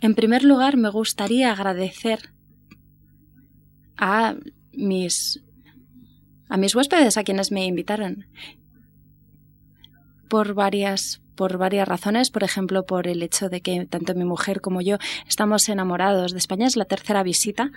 En primer lugar, me gustaría agradecer a mis a mis huéspedes a quienes me invitaron. Por varias por varias razones, por ejemplo, por el hecho de que tanto mi mujer como yo estamos enamorados de España, es la tercera visita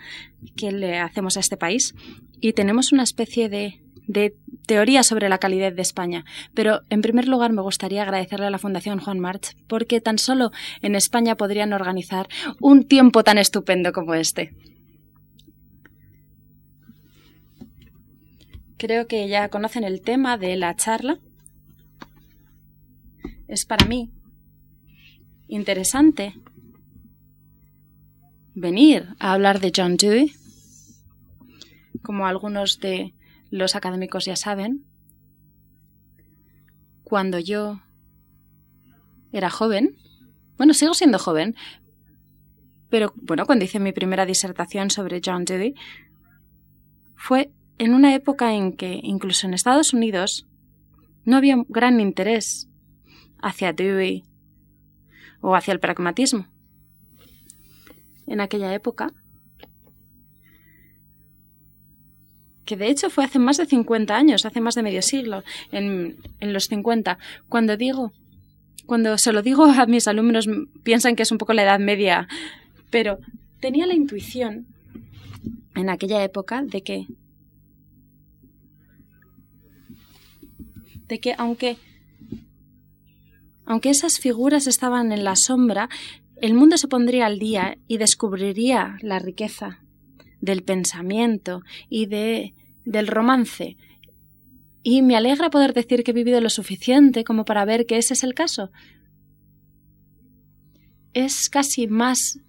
que le hacemos a este país y tenemos una especie de de teoría sobre la calidad de España. Pero, en primer lugar, me gustaría agradecerle a la Fundación Juan March porque tan solo en España podrían organizar un tiempo tan estupendo como este. Creo que ya conocen el tema de la charla. Es para mí interesante venir a hablar de John Dewey, como algunos de los académicos ya saben, cuando yo era joven, bueno, sigo siendo joven, pero bueno, cuando hice mi primera disertación sobre John Dewey, fue en una época en que incluso en Estados Unidos no había gran interés hacia Dewey o hacia el pragmatismo. En aquella época que de hecho fue hace más de 50 años, hace más de medio siglo, en, en los 50. Cuando digo, cuando se lo digo a mis alumnos, piensan que es un poco la edad media, pero tenía la intuición en aquella época de que de que aunque aunque esas figuras estaban en la sombra, el mundo se pondría al día y descubriría la riqueza del pensamiento y de, del romance. Y me alegra poder decir que he vivido lo suficiente como para ver que ese es el caso. Es casi más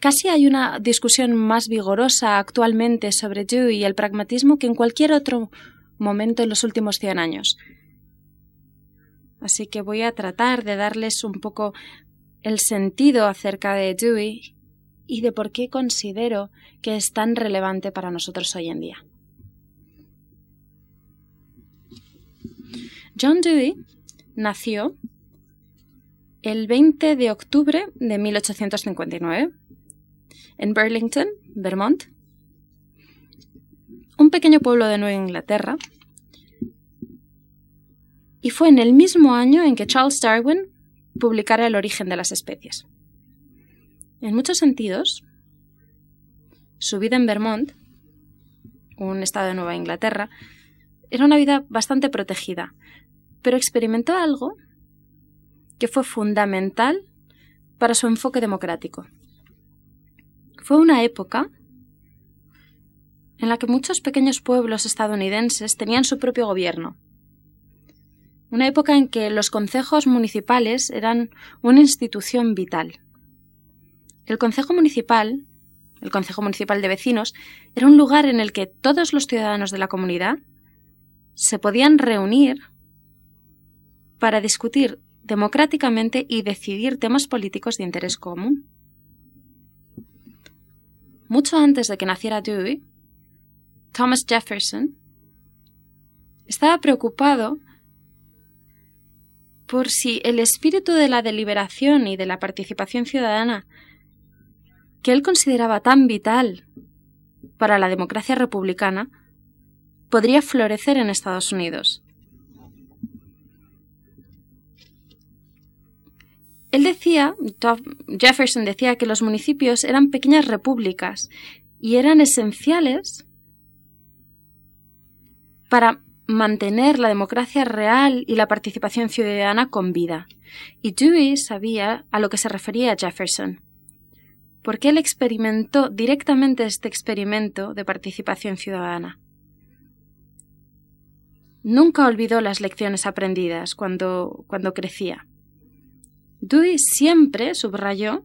Casi hay una discusión más vigorosa actualmente sobre Dewey y el pragmatismo que en cualquier otro momento en los últimos cien años. Así que voy a tratar de darles un poco el sentido acerca de Dewey y de por qué considero que es tan relevante para nosotros hoy en día. John Dewey nació el 20 de octubre de 1859 en Burlington, Vermont, un pequeño pueblo de Nueva Inglaterra, y fue en el mismo año en que Charles Darwin publicara El origen de las especies. En muchos sentidos, su vida en Vermont, un estado de Nueva Inglaterra, era una vida bastante protegida, pero experimentó algo que fue fundamental para su enfoque democrático. Fue una época en la que muchos pequeños pueblos estadounidenses tenían su propio gobierno. Una época en que los concejos municipales eran una institución vital. El Consejo Municipal, el Consejo Municipal de Vecinos, era un lugar en el que todos los ciudadanos de la comunidad se podían reunir para discutir democráticamente y decidir temas políticos de interés común. Mucho antes de que naciera Dewey, Thomas Jefferson estaba preocupado por si el espíritu de la deliberación y de la participación ciudadana que él consideraba tan vital para la democracia republicana, podría florecer en Estados Unidos. Él decía, Jefferson decía que los municipios eran pequeñas repúblicas y eran esenciales para mantener la democracia real y la participación ciudadana con vida. Y Dewey sabía a lo que se refería Jefferson porque él experimentó directamente este experimento de participación ciudadana. Nunca olvidó las lecciones aprendidas cuando, cuando crecía. Dewey siempre subrayó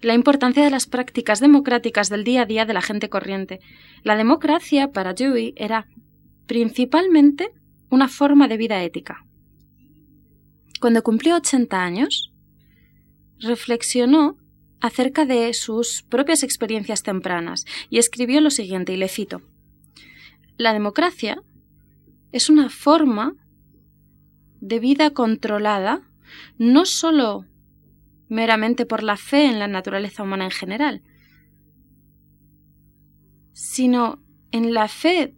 la importancia de las prácticas democráticas del día a día de la gente corriente. La democracia para Dewey era principalmente una forma de vida ética. Cuando cumplió 80 años, reflexionó acerca de sus propias experiencias tempranas y escribió lo siguiente, y le cito, La democracia es una forma de vida controlada no sólo meramente por la fe en la naturaleza humana en general, sino en la fe,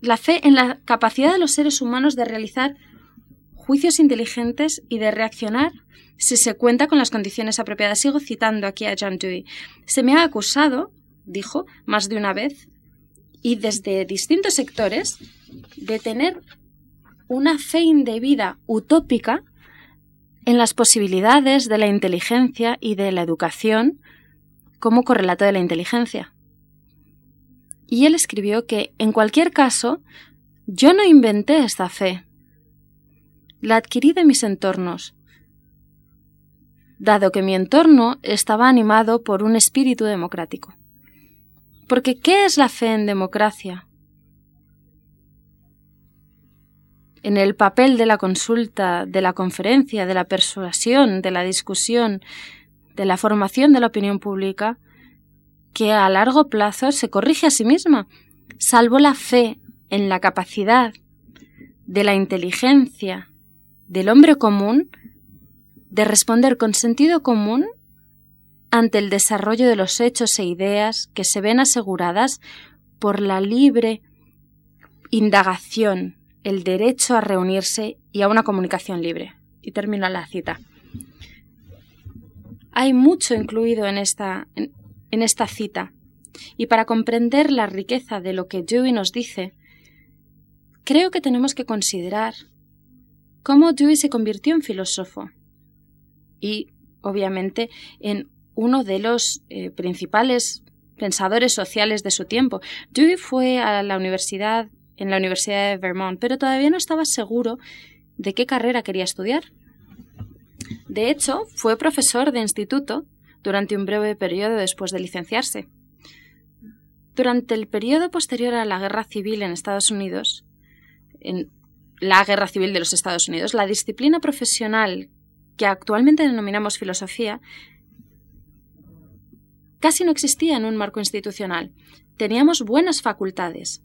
la fe en la capacidad de los seres humanos de realizar juicios inteligentes y de reaccionar si se cuenta con las condiciones apropiadas. Sigo citando aquí a John Dewey. Se me ha acusado, dijo más de una vez, y desde distintos sectores, de tener una fe indebida utópica en las posibilidades de la inteligencia y de la educación como correlato de la inteligencia. Y él escribió que, en cualquier caso, yo no inventé esta fe. La adquirí de mis entornos, dado que mi entorno estaba animado por un espíritu democrático. Porque ¿qué es la fe en democracia? en el papel de la consulta, de la conferencia, de la persuasión, de la discusión, de la formación de la opinión pública, que a largo plazo se corrige a sí misma, salvo la fe en la capacidad de la inteligencia del hombre común de responder con sentido común ante el desarrollo de los hechos e ideas que se ven aseguradas por la libre indagación el derecho a reunirse y a una comunicación libre. Y termino la cita. Hay mucho incluido en esta, en, esta cita, y para comprender la riqueza de lo que Dewey nos dice, creo que tenemos que considerar cómo Dewey se convirtió en filósofo y, obviamente, en uno de los eh, principales pensadores sociales de su tiempo. Dewey fue a la Universidad en la Universidad de Vermont, pero todavía no estaba seguro de qué carrera quería estudiar. De hecho, fue profesor de instituto durante un breve periodo después de licenciarse. Durante el periodo posterior a la Guerra Civil en Estados Unidos, en la Guerra Civil de los Estados Unidos, la disciplina profesional que actualmente denominamos filosofía casi no existía en un marco institucional. Teníamos buenas facultades,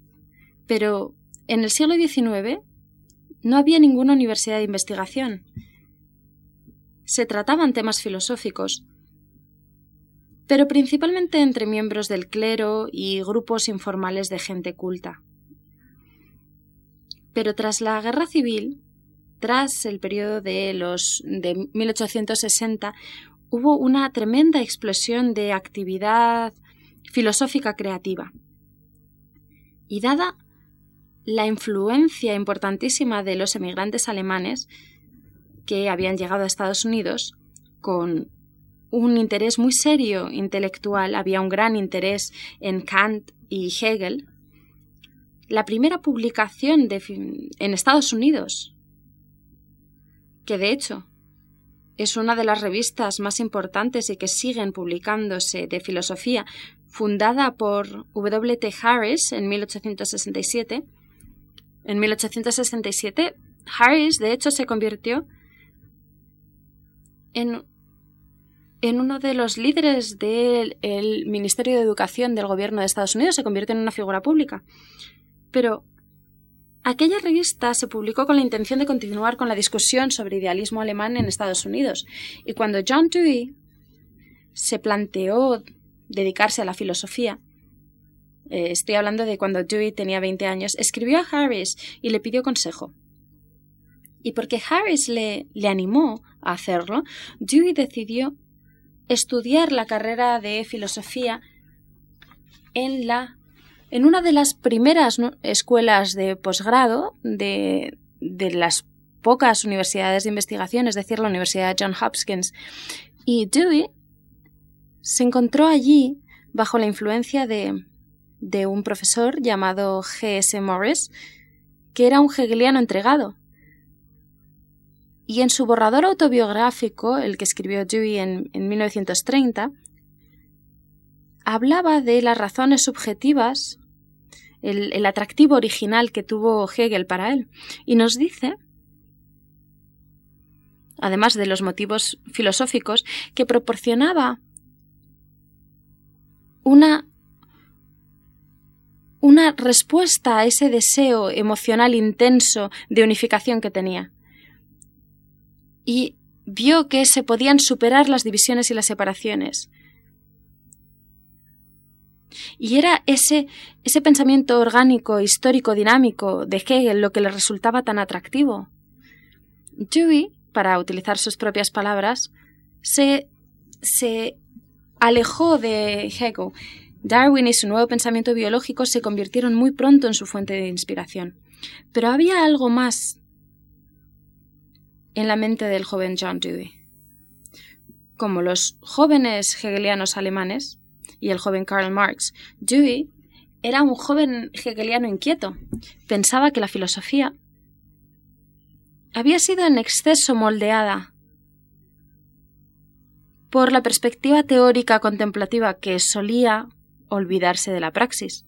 pero en el siglo XIX no había ninguna universidad de investigación. Se trataban temas filosóficos, pero principalmente entre miembros del clero y grupos informales de gente culta. Pero tras la Guerra Civil, tras el periodo de los de 1860, hubo una tremenda explosión de actividad filosófica creativa. Y dada la influencia importantísima de los emigrantes alemanes que habían llegado a Estados Unidos con un interés muy serio intelectual, había un gran interés en Kant y Hegel. La primera publicación de, en Estados Unidos, que de hecho es una de las revistas más importantes y que siguen publicándose de filosofía, fundada por W. T. Harris en 1867, en 1867, Harris, de hecho, se convirtió en, en uno de los líderes del Ministerio de Educación del Gobierno de Estados Unidos, se convirtió en una figura pública. Pero aquella revista se publicó con la intención de continuar con la discusión sobre idealismo alemán en Estados Unidos. Y cuando John Dewey se planteó dedicarse a la filosofía, eh, estoy hablando de cuando Dewey tenía 20 años, escribió a Harris y le pidió consejo. Y porque Harris le, le animó a hacerlo, Dewey decidió estudiar la carrera de filosofía en la en una de las primeras escuelas de posgrado de, de las pocas universidades de investigación, es decir, la Universidad John Hopkins. Y Dewey se encontró allí bajo la influencia de, de un profesor llamado G.S. Morris, que era un hegeliano entregado. Y en su borrador autobiográfico, el que escribió Dewey en, 1930, hablaba de las razones subjetivas, el, el atractivo original que tuvo Hegel para él, y nos dice además de los motivos filosóficos, que proporcionaba una una respuesta a ese deseo emocional intenso de unificación que tenía. Y vio que se podían superar las divisiones y las separaciones. Y era ese, ese pensamiento orgánico, histórico, dinámico de Hegel lo que le resultaba tan atractivo. Dewey, para utilizar sus propias palabras, se, se alejó de Hegel. Darwin y su nuevo pensamiento biológico se convirtieron muy pronto en su fuente de inspiración. Pero había algo más en la mente del joven John Dewey. Como los jóvenes hegelianos alemanes y el joven Karl Marx, Dewey era un joven hegeliano inquieto. Pensaba que la filosofía había sido en exceso moldeada por la perspectiva teórica contemplativa que solía olvidarse de la praxis.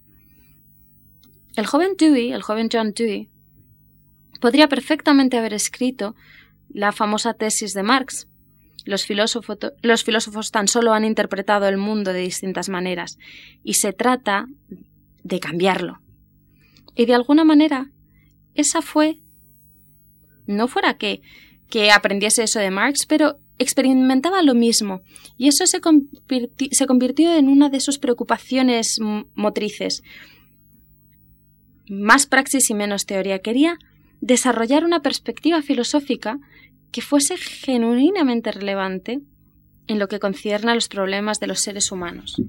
El joven Dewey, el joven John Dewey, podría perfectamente haber escrito la famosa tesis de Marx. Los filósofos, tan solo han interpretado el mundo de distintas maneras y se trata de cambiarlo. Y de alguna manera, esa fue, no fuera que, que aprendiese eso de Marx, pero experimentaba lo mismo y eso se, se convirtió en una de sus preocupaciones motrices. Más praxis y menos teoría. Quería desarrollar una perspectiva filosófica que fuese genuinamente relevante en lo que concierne a los problemas de los seres humanos.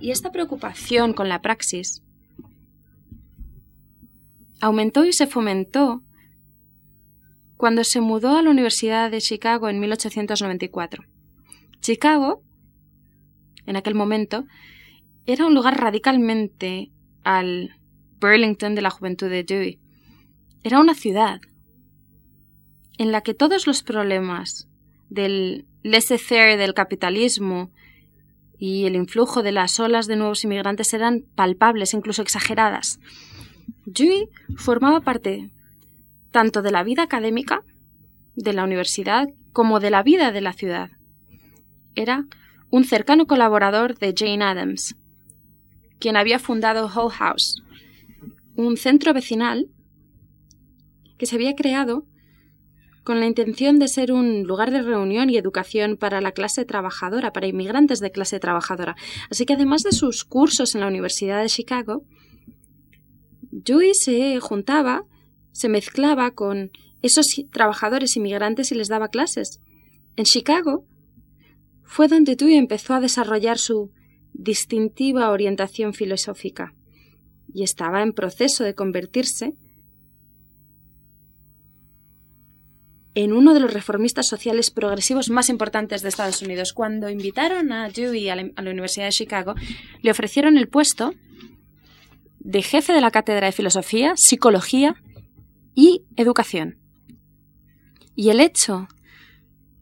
Y esta preocupación con la praxis aumentó y se fomentó cuando se mudó a la Universidad de Chicago en 1894. Chicago, en aquel momento, era un lugar radicalmente al Burlington de la juventud de Dewey. Era una ciudad en la que todos los problemas del laissez-faire del capitalismo y el influjo de las olas de nuevos inmigrantes eran palpables, incluso exageradas. Dewey formaba parte tanto de la vida académica de la universidad como de la vida de la ciudad. Era un cercano colaborador de Jane Addams, quien había fundado Hull House, un centro vecinal que se había creado con la intención de ser un lugar de reunión y educación para la clase trabajadora, para inmigrantes de clase trabajadora. Así que además de sus cursos en la Universidad de Chicago, Dewey se juntaba, se mezclaba con esos trabajadores inmigrantes y les daba clases. En Chicago fue donde Dewey empezó a desarrollar su distintiva orientación filosófica y estaba en proceso de convertirse en uno de los reformistas sociales progresivos más importantes de Estados Unidos. Cuando invitaron a Dewey a la, Universidad de Chicago, le ofrecieron el puesto de jefe de la cátedra de filosofía, psicología y educación. Y el hecho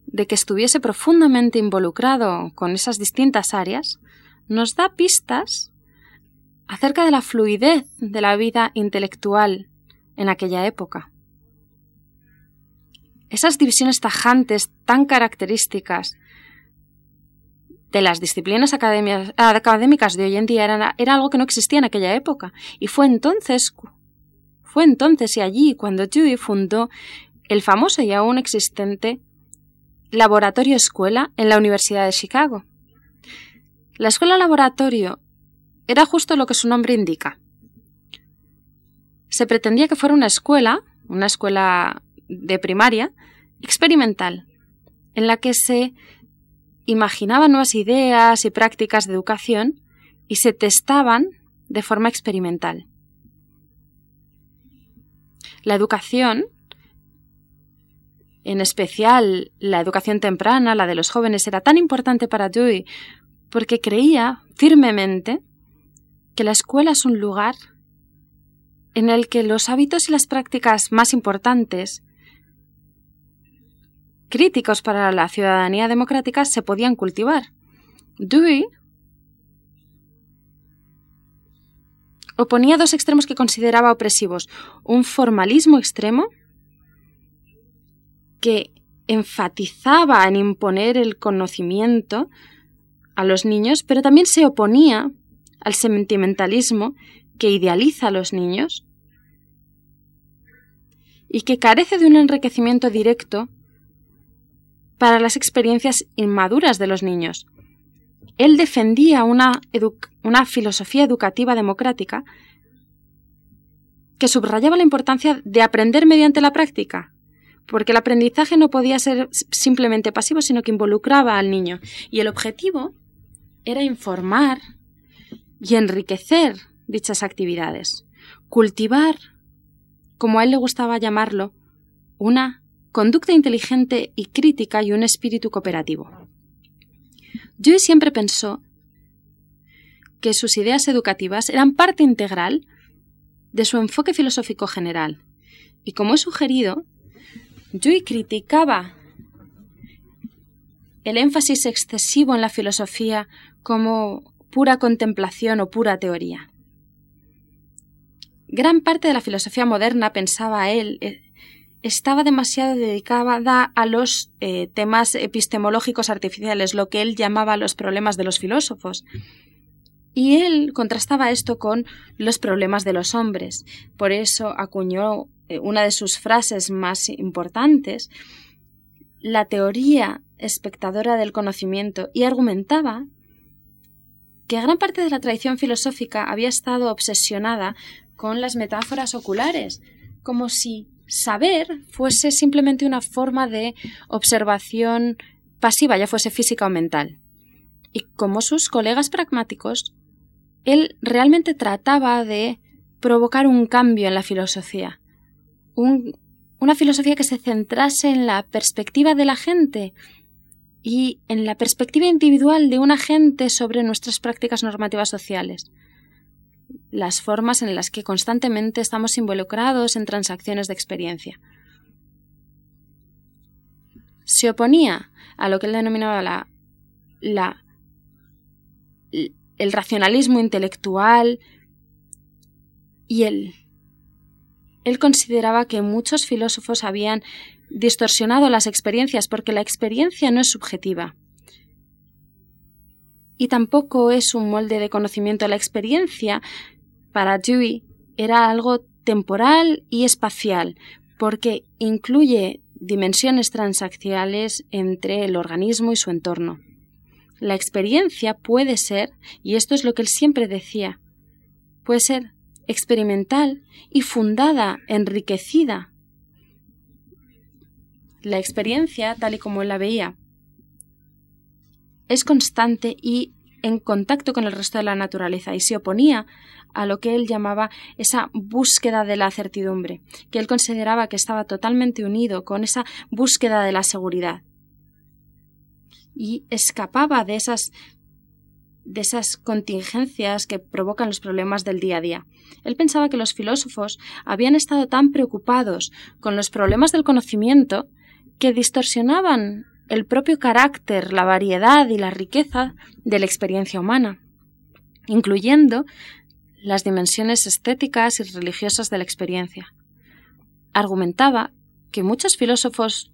de que estuviese profundamente involucrado con esas distintas áreas nos da pistas acerca de la fluidez de la vida intelectual en aquella época esas divisiones tajantes tan características de las disciplinas académicas de hoy en día eran, era algo que no existía en aquella época. Y fue entonces, fue entonces y allí cuando Dewey fundó el famoso y aún existente Laboratorio Escuela en la Universidad de Chicago. La escuela laboratorio era justo lo que su nombre indica. Se pretendía que fuera una escuela, una escuela de primaria experimental, en la que se imaginaban nuevas ideas y prácticas de educación y se testaban de forma experimental. La educación, en especial la educación temprana, la de los jóvenes, era tan importante para Dewey porque creía firmemente que la escuela es un lugar en el que los hábitos y las prácticas más importantes críticos para la ciudadanía democrática se podían cultivar. Dewey oponía dos extremos que consideraba opresivos. Un formalismo extremo que enfatizaba en imponer el conocimiento a los niños, pero también se oponía al sentimentalismo que idealiza a los niños y que carece de un enriquecimiento directo para las experiencias inmaduras de los niños. Él defendía una, una filosofía educativa democrática que subrayaba la importancia de aprender mediante la práctica, porque el aprendizaje no podía ser simplemente pasivo, sino que involucraba al niño. Y el objetivo era informar y enriquecer dichas actividades, cultivar como a él le gustaba llamarlo, una conducta inteligente y crítica y un espíritu cooperativo. Joy siempre pensó que sus ideas educativas eran parte integral de su enfoque filosófico general, y como he sugerido, Joy criticaba el énfasis excesivo en la filosofía como pura contemplación o pura teoría. Gran parte de la filosofía moderna, pensaba él, eh, estaba demasiado dedicada a los eh, temas epistemológicos artificiales, lo que él llamaba los problemas de los filósofos. Y él contrastaba esto con los problemas de los hombres. Por eso acuñó eh, una de sus frases más importantes, la teoría espectadora del conocimiento, y argumentaba que gran parte de la tradición filosófica había estado obsesionada con las metáforas oculares, como si saber fuese simplemente una forma de observación pasiva, ya fuese física o mental. Y como sus colegas pragmáticos, él realmente trataba de provocar un cambio en la filosofía, una filosofía que se centrase en la perspectiva de la gente y en la perspectiva individual de una gente sobre nuestras prácticas normativas sociales las formas en las que constantemente estamos involucrados en transacciones de experiencia. Se oponía a lo que él denominaba la, la, el racionalismo intelectual y él, él consideraba que muchos filósofos habían distorsionado las experiencias porque la experiencia no es subjetiva y tampoco es un molde de conocimiento. La experiencia para Dewey era algo temporal y espacial, porque incluye dimensiones transaccionales entre el organismo y su entorno. La experiencia puede ser, y esto es lo que él siempre decía, puede ser experimental y fundada, enriquecida. La experiencia, tal y como él la veía, es constante y en contacto con el resto de la naturaleza y se oponía a lo que él llamaba esa búsqueda de la certidumbre, que él consideraba que estaba totalmente unido con esa búsqueda de la seguridad. Y escapaba de esas de esas contingencias que provocan los problemas del día a día. Él pensaba que los filósofos habían estado tan preocupados con los problemas del conocimiento que distorsionaban el propio carácter, la variedad y la riqueza de la experiencia humana, incluyendo las dimensiones estéticas y religiosas de la experiencia. Argumentaba que muchos filósofos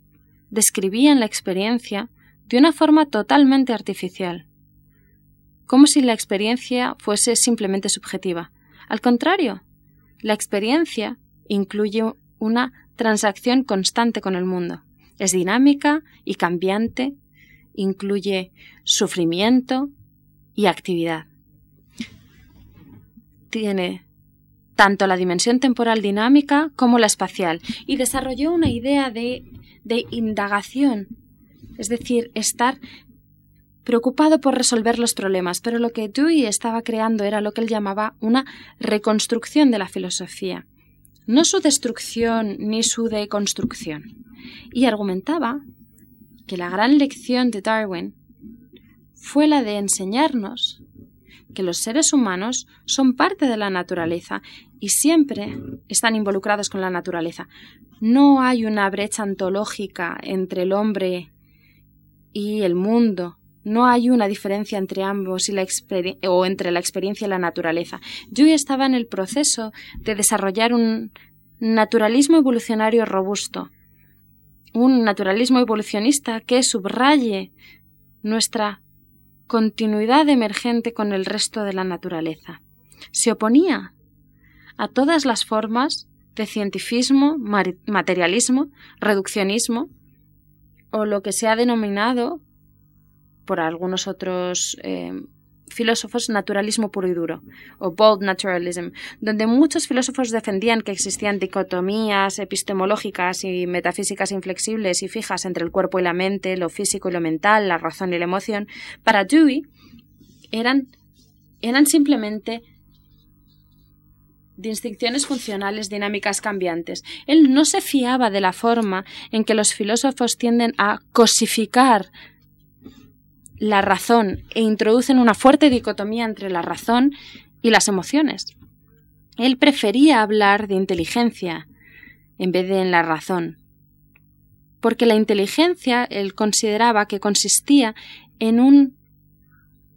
describían la experiencia de una forma totalmente artificial, como si la experiencia fuese simplemente subjetiva. Al contrario, la experiencia incluye una transacción constante con el mundo. Es dinámica y cambiante, incluye sufrimiento y actividad. Tiene tanto la dimensión temporal dinámica como la espacial. Y desarrolló una idea de, de indagación, es decir, estar preocupado por resolver los problemas, pero lo que Dewey estaba creando era lo que él llamaba una reconstrucción de la filosofía, no su destrucción ni su deconstrucción y argumentaba que la gran lección de Darwin fue la de enseñarnos que los seres humanos son parte de la naturaleza y siempre están involucrados con la naturaleza. No hay una brecha ontológica entre el hombre y el mundo. No hay una diferencia entre ambos y la o entre la experiencia y la naturaleza. Yo estaba en el proceso de desarrollar un naturalismo evolucionario robusto, un naturalismo evolucionista que subraye nuestra continuidad emergente con el resto de la naturaleza. Se oponía a todas las formas de cientifismo, materialismo, reduccionismo o lo que se ha denominado por algunos otros eh, filósofos naturalismo puro y duro, o bold naturalism, donde muchos filósofos defendían que existían dicotomías epistemológicas y metafísicas inflexibles y fijas entre el cuerpo y la mente, lo físico y lo mental, la razón y la emoción, para Dewey eran, eran simplemente distinciones funcionales dinámicas cambiantes. Él no se fiaba de la forma en que los filósofos tienden a cosificar la razón e introducen una fuerte dicotomía entre la razón y las emociones. Él prefería hablar de inteligencia en vez de en la razón, porque la inteligencia él consideraba que consistía en un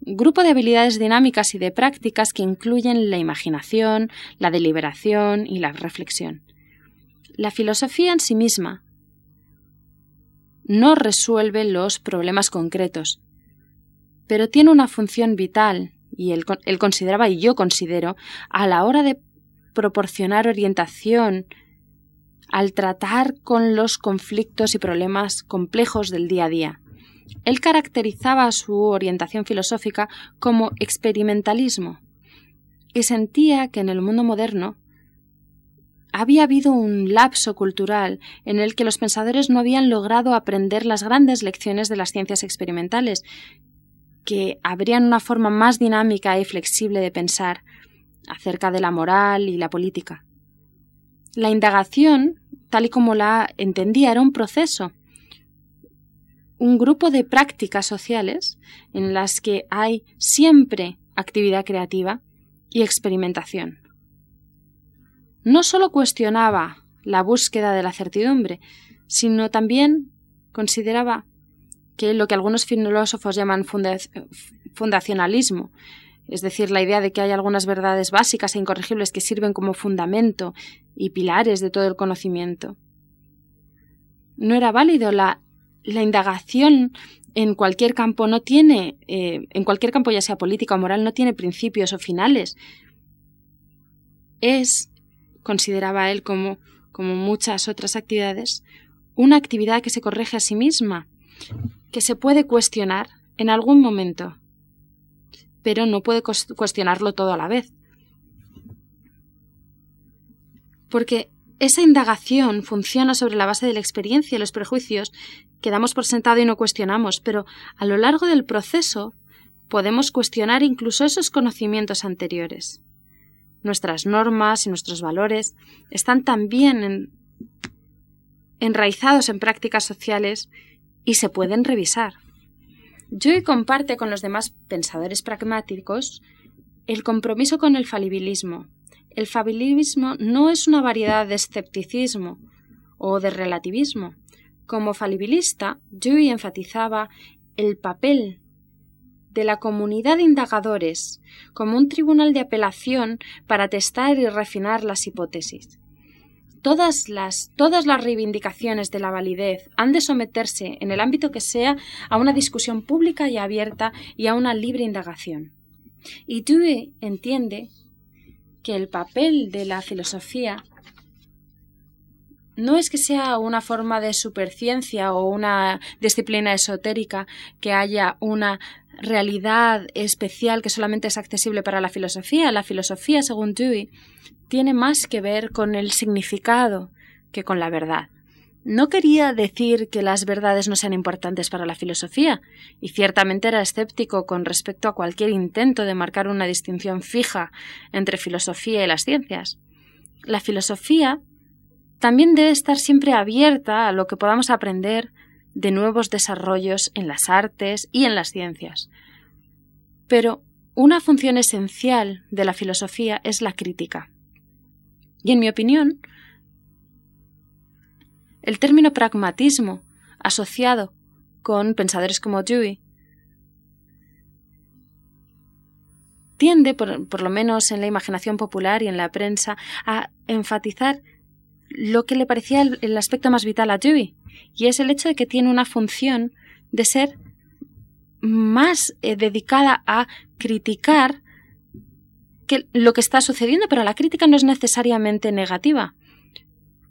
grupo de habilidades dinámicas y de prácticas que incluyen la imaginación, la deliberación y la reflexión. La filosofía en sí misma no resuelve los problemas concretos, pero tiene una función vital, y él, consideraba y yo considero, a la hora de proporcionar orientación al tratar con los conflictos y problemas complejos del día a día. Él caracterizaba su orientación filosófica como experimentalismo y sentía que en el mundo moderno había habido un lapso cultural en el que los pensadores no habían logrado aprender las grandes lecciones de las ciencias experimentales que habrían una forma más dinámica y flexible de pensar acerca de la moral y la política. La indagación, tal y como la entendía, era un proceso, un grupo de prácticas sociales en las que hay siempre actividad creativa y experimentación. No sólo cuestionaba la búsqueda de la certidumbre, sino también consideraba que lo que algunos filósofos llaman fundacionalismo, es decir, la idea de que hay algunas verdades básicas e incorregibles que sirven como fundamento y pilares de todo el conocimiento. No era válido la, indagación en cualquier campo no tiene, eh, en cualquier campo ya sea política o moral, no tiene principios o finales. Es, consideraba él como, como muchas otras actividades, una actividad que se corrige a sí misma que se puede cuestionar en algún momento, pero no puede cuestionarlo todo a la vez. Porque esa indagación funciona sobre la base de la experiencia y los prejuicios que damos por sentado y no cuestionamos, pero a lo largo del proceso podemos cuestionar incluso esos conocimientos anteriores. Nuestras normas y nuestros valores están también enraizados en prácticas sociales y se pueden revisar. Joy comparte con los demás pensadores pragmáticos el compromiso con el falibilismo. El falibilismo no es una variedad de escepticismo o de relativismo. Como falibilista, Joy enfatizaba el papel de la comunidad de indagadores como un tribunal de apelación para testar y refinar las hipótesis todas las, todas las reivindicaciones de la validez han de someterse, en el ámbito que sea, a una discusión pública y abierta y a una libre indagación. Y Dewey entiende que el papel de la filosofía no es que sea una forma de superciencia o una disciplina esotérica que haya una realidad especial que solamente es accesible para la filosofía. La filosofía, según Dewey, tiene más que ver con el significado que con la verdad. No quería decir que las verdades no sean importantes para la filosofía, y ciertamente era escéptico con respecto a cualquier intento de marcar una distinción fija entre filosofía y las ciencias. La filosofía también debe estar siempre abierta a lo que podamos aprender de nuevos desarrollos en las artes y en las ciencias. Pero una función esencial de la filosofía es la crítica. Y en mi opinión, el término pragmatismo, asociado con pensadores como Dewey, tiende, por, lo menos en la imaginación popular y en la prensa, a enfatizar lo que le parecía el, aspecto más vital a Dewey, y es el hecho de que tiene una función de ser más eh, dedicada a criticar lo que está sucediendo, pero la crítica no es necesariamente negativa.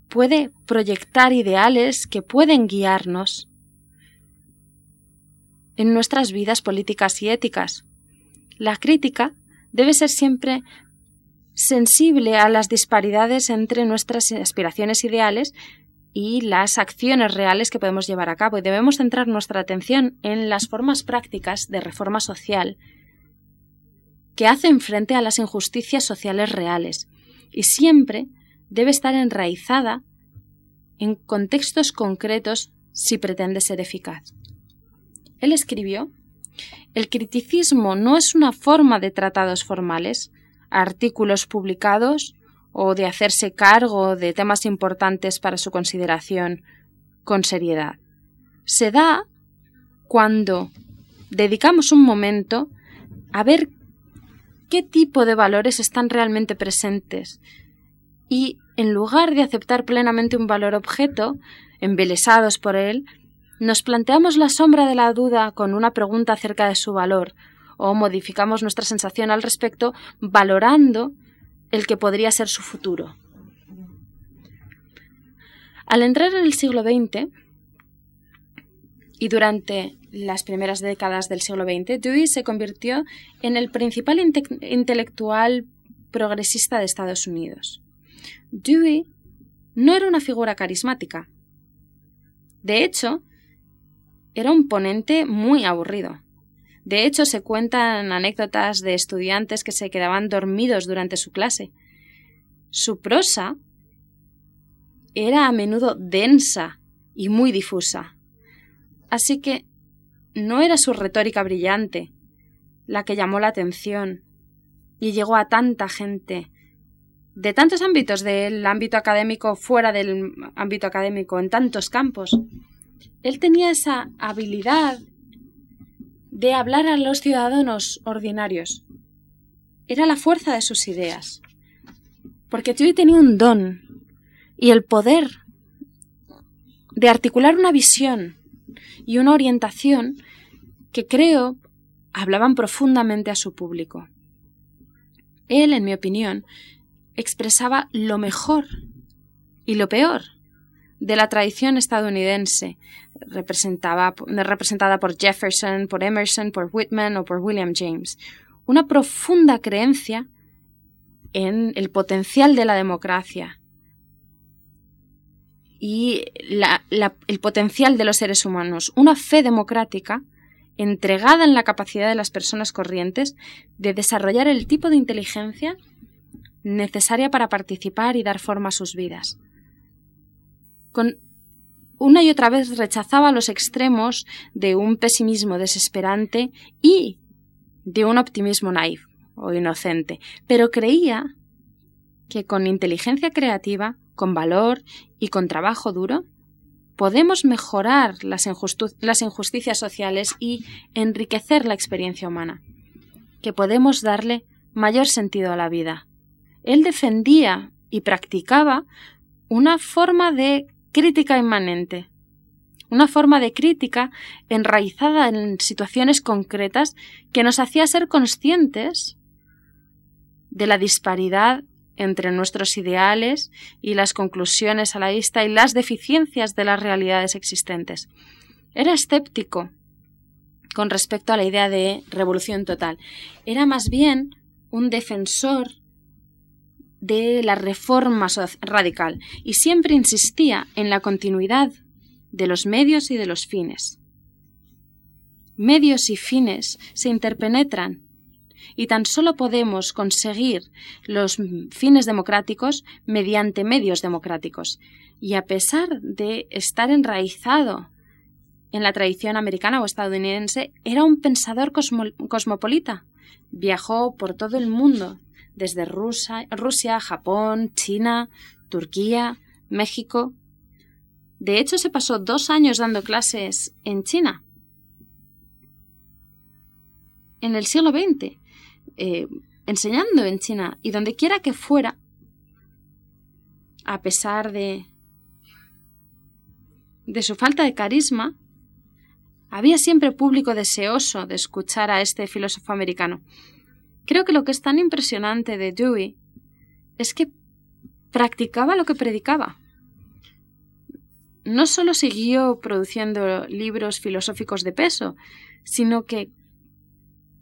Puede proyectar ideales que pueden guiarnos en nuestras vidas políticas y éticas. La crítica debe ser siempre sensible a las disparidades entre nuestras aspiraciones ideales y las acciones reales que podemos llevar a cabo y debemos centrar nuestra atención en las formas prácticas de reforma social que hacen frente a las injusticias sociales reales y siempre debe estar enraizada en contextos concretos si pretende ser eficaz. Él escribió El criticismo no es una forma de tratados formales, artículos publicados o de hacerse cargo de temas importantes para su consideración con seriedad. Se da cuando dedicamos un momento a ver qué tipo de valores están realmente presentes y, en lugar de aceptar plenamente un valor objeto, embelesados por él, nos planteamos la sombra de la duda con una pregunta acerca de su valor, o modificamos nuestra sensación al respecto valorando el que podría ser su futuro. Al entrar en el siglo XX y durante las primeras décadas del siglo XX, Dewey se convirtió en el principal intelectual progresista de Estados Unidos. Dewey no era una figura carismática. De hecho, era un ponente muy aburrido. De hecho, se cuentan anécdotas de estudiantes que se quedaban dormidos durante su clase. Su prosa era a menudo densa y muy difusa. Así que no era su retórica brillante la que llamó la atención y llegó a tanta gente de tantos ámbitos, del ámbito académico fuera del ámbito académico, en tantos campos. Él tenía esa habilidad de hablar a los ciudadanos ordinarios. Era la fuerza de sus ideas. Porque Dewey tenía un don y el poder de articular una visión y una orientación que creo hablaban profundamente a su público. Él, en mi opinión, expresaba lo mejor y lo peor de la tradición estadounidense, representada por Jefferson, por Emerson, por Whitman o por William James. Una profunda creencia en el potencial de la democracia y el potencial de los seres humanos. Una fe democrática entregada en la capacidad de las personas corrientes de desarrollar el tipo de inteligencia necesaria para participar y dar forma a sus vidas con una y otra vez rechazaba los extremos de un pesimismo desesperante y de un optimismo naif o inocente, pero creía que con inteligencia creativa, con valor y con trabajo duro, podemos mejorar las, injusticias sociales y enriquecer la experiencia humana, que podemos darle mayor sentido a la vida. Él defendía y practicaba una forma de crítica inmanente. Una forma de crítica enraizada en situaciones concretas que nos hacía ser conscientes de la disparidad entre nuestros ideales y las conclusiones a la vista y las deficiencias de las realidades existentes. Era escéptico con respecto a la idea de revolución total. Era más bien un defensor de la reforma radical y siempre insistía en la continuidad de los medios y de los fines. Medios y fines se interpenetran y tan solo podemos conseguir los fines democráticos mediante medios democráticos. Y a pesar de estar enraizado en la tradición americana o estadounidense, era un pensador cosmopolita. Viajó por todo el mundo desde Rusia, Rusia, Japón, China, Turquía, México. De hecho, se pasó dos años dando clases en China. En el siglo XX, eh, enseñando en China y donde quiera que fuera, a pesar de, de su falta de carisma, había siempre público deseoso de escuchar a este filósofo americano Creo que lo que es tan impresionante de Dewey es que practicaba lo que predicaba. No solo siguió produciendo libros filosóficos de peso, sino que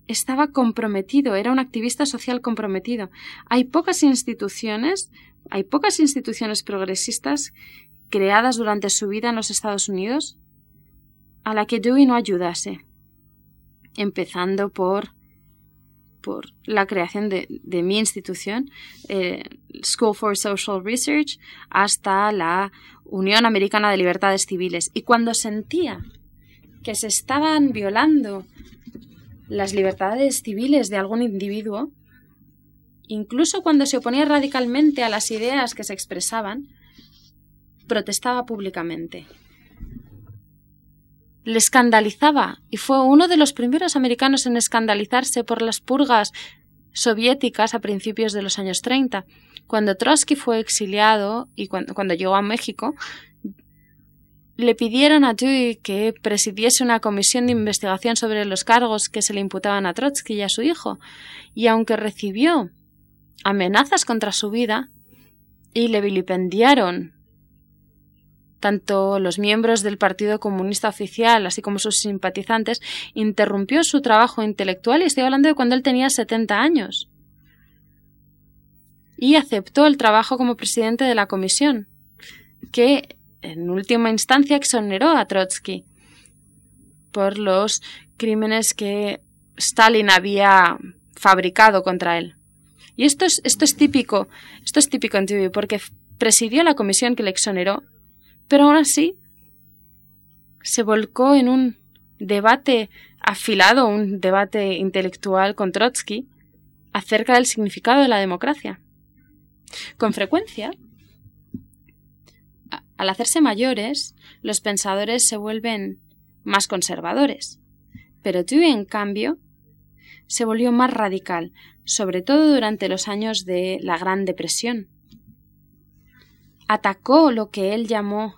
estaba comprometido, era un activista social comprometido. Hay pocas instituciones, hay pocas instituciones progresistas creadas durante su vida en los Estados Unidos a la que Dewey no ayudase, empezando por por la creación de, mi institución, eh, School for Social Research, hasta la Unión Americana de Libertades Civiles. Y cuando sentía que se estaban violando las libertades civiles de algún individuo, incluso cuando se oponía radicalmente a las ideas que se expresaban, protestaba públicamente. Le escandalizaba y fue uno de los primeros americanos en escandalizarse por las purgas soviéticas a principios de los años 30. Cuando Trotsky fue exiliado y cuando, cuando llegó a México, le pidieron a Dewey que presidiese una comisión de investigación sobre los cargos que se le imputaban a Trotsky y a su hijo, y aunque recibió amenazas contra su vida y le vilipendiaron tanto los miembros del Partido Comunista Oficial, así como sus simpatizantes, interrumpió su trabajo intelectual, y estoy hablando de cuando él tenía 70 años, y aceptó el trabajo como presidente de la comisión, que en última instancia exoneró a Trotsky por los crímenes que Stalin había fabricado contra él. Y esto es, esto es típico, esto es típico en TV, porque presidió la comisión que le exoneró, pero aún así se volcó en un debate afilado, un debate intelectual con Trotsky acerca del significado de la democracia. Con frecuencia, al hacerse mayores, los pensadores se vuelven más conservadores. Pero Dewey, en cambio, se volvió más radical, sobre todo durante los años de la Gran Depresión. Atacó lo que él llamó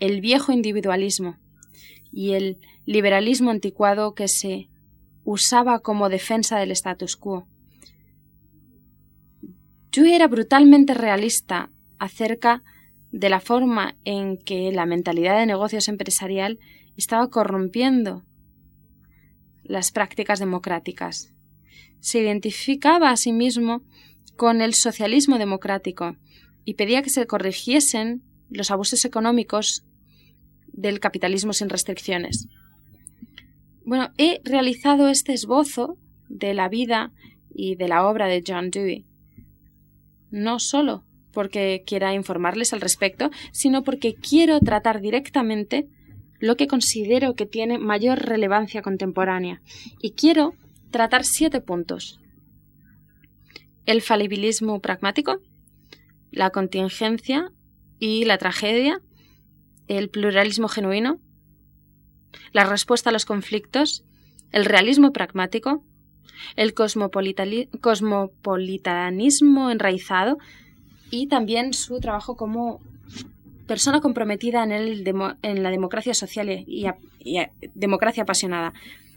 el viejo individualismo y el liberalismo anticuado que se usaba como defensa del status quo. Dewey era brutalmente realista acerca de la forma en que la mentalidad de negocios empresarial estaba corrompiendo las prácticas democráticas. Se identificaba a sí mismo con el socialismo democrático y pedía que se corrigiesen los abusos económicos del capitalismo sin restricciones. Bueno, he realizado este esbozo de la vida y de la obra de John Dewey, no solo porque quiera informarles al respecto, sino porque quiero tratar directamente lo que considero que tiene mayor relevancia contemporánea. Y quiero tratar siete puntos. El falibilismo pragmático, la contingencia y la tragedia, el pluralismo genuino, la respuesta a los conflictos, el realismo pragmático, el cosmopolitanismo enraizado, y también su trabajo como persona comprometida en, el en la democracia social y, democracia apasionada.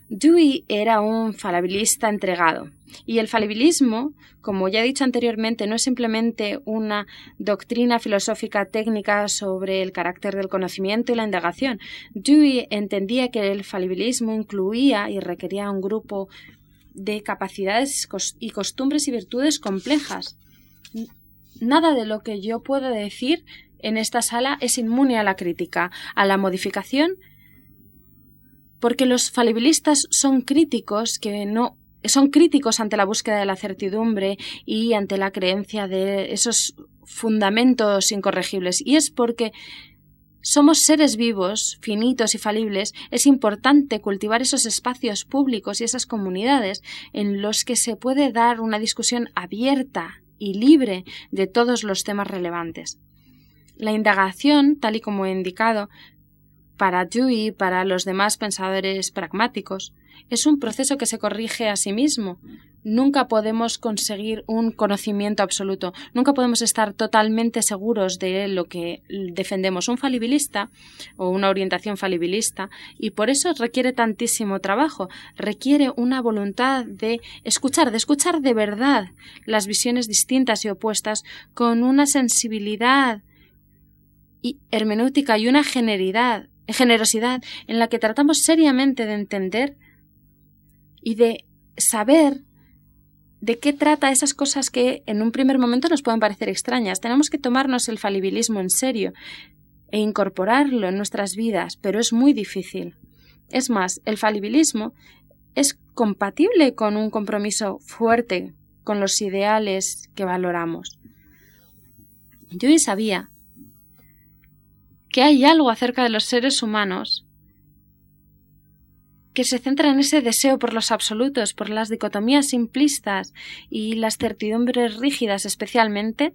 Dewey era un falabilista entregado. Y el falibilismo, como ya he dicho anteriormente, no es simplemente una doctrina filosófica técnica sobre el carácter del conocimiento y la indagación. Dewey entendía que el falibilismo incluía y requería un grupo de capacidades y costumbres y virtudes complejas nada de lo que yo puedo decir en esta sala es inmune a la crítica, a la modificación, porque los falibilistas son críticos que no son críticos ante la búsqueda de la certidumbre y ante la creencia de esos fundamentos incorregibles. Y es porque somos seres vivos, finitos y falibles, es importante cultivar esos espacios públicos y esas comunidades en los que se puede dar una discusión abierta y libre de todos los temas relevantes. La indagación, tal y como he indicado, para Dewey y para los demás pensadores pragmáticos, es un proceso que se corrige a sí mismo. Nunca podemos conseguir un conocimiento absoluto, nunca podemos estar totalmente seguros de lo que defendemos un falibilista o una orientación falibilista. Y por eso requiere tantísimo trabajo, requiere una voluntad de escuchar, de escuchar de verdad las visiones distintas y opuestas con una sensibilidad hermenéutica y una generidad, generosidad en la que tratamos seriamente de entender y de saber de qué trata esas cosas que en un primer momento nos pueden parecer extrañas. Tenemos que tomarnos el falibilismo en serio e incorporarlo en nuestras vidas, pero es muy difícil. Es más, el falibilismo es compatible con un compromiso fuerte con los ideales que valoramos. Yo sabía que hay algo acerca de los seres humanos que se centra en ese deseo por los absolutos, por las dicotomías simplistas y las certidumbres rígidas especialmente